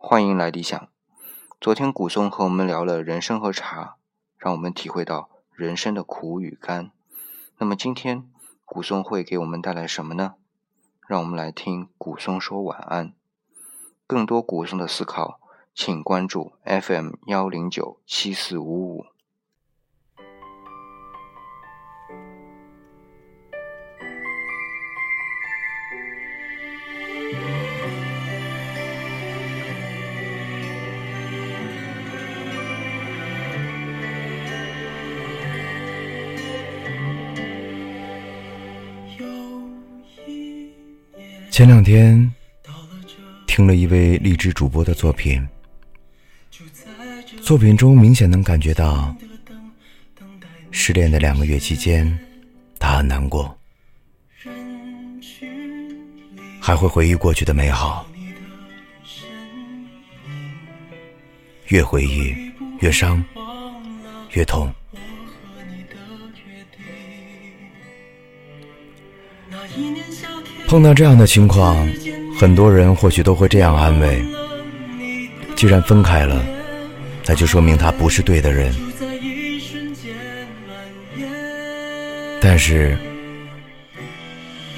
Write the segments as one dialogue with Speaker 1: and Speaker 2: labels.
Speaker 1: 欢迎来理想。昨天古松和我们聊了人生和茶，让我们体会到人生的苦与甘。那么今天古松会给我们带来什么呢？让我们来听古松说晚安。更多古松的思考，请关注 FM 幺零九七四五五。
Speaker 2: 前两天听了一位励志主播的作品，作品中明显能感觉到失恋的两个月期间，他很难过，还会回忆过去的美好，越回忆越伤，越痛。碰到这样的情况，很多人或许都会这样安慰：既然分开了，那就说明他不是对的人。但是，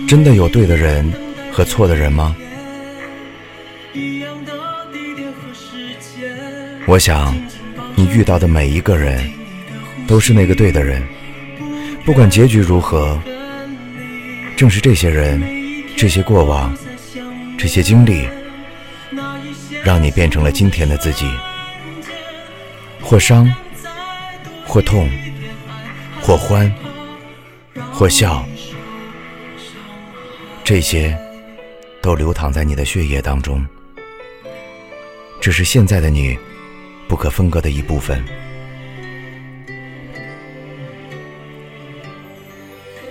Speaker 2: 真的有对的人和错的人吗？我想，你遇到的每一个人，都是那个对的人。不管结局如何，正是这些人。这些过往，这些经历，让你变成了今天的自己。或伤，或痛，或欢，或笑，这些都流淌在你的血液当中，这是现在的你不可分割的一部分。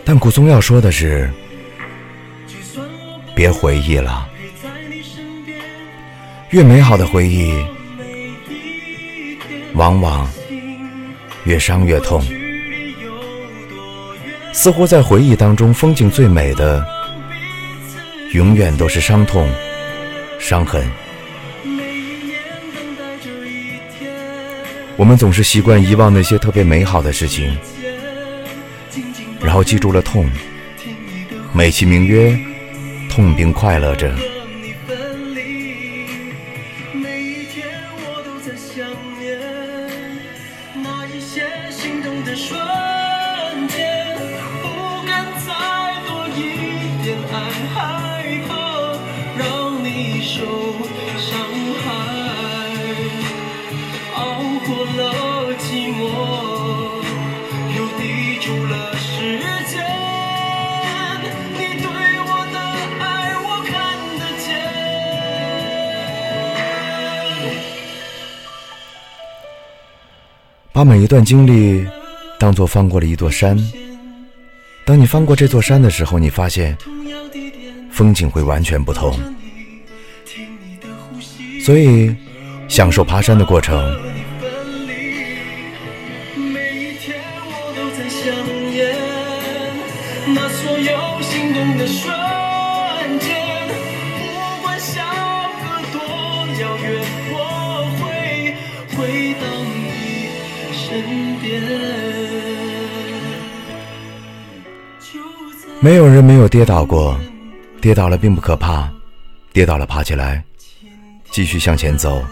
Speaker 2: 但古松要说的是。别回忆了，越美好的回忆，往往越伤越痛。似乎在回忆当中，风景最美的，永远都是伤痛、伤痕。我们总是习惯遗忘那些特别美好的事情，然后记住了痛，美其名曰。痛并快乐着。伤害，熬过了寂寞。把每一段经历当做翻过了一座山。当你翻过这座山的时候，你发现风景会完全不同。所以，享受爬山的过程。没有人没有跌倒过，跌倒了并不可怕，跌倒了爬起来，继续向前走，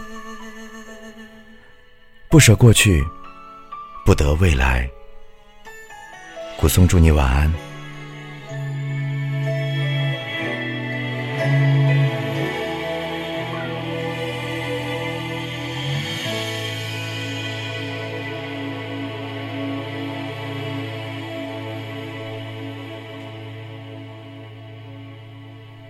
Speaker 2: 不舍过去，不得未来。古松祝你晚安。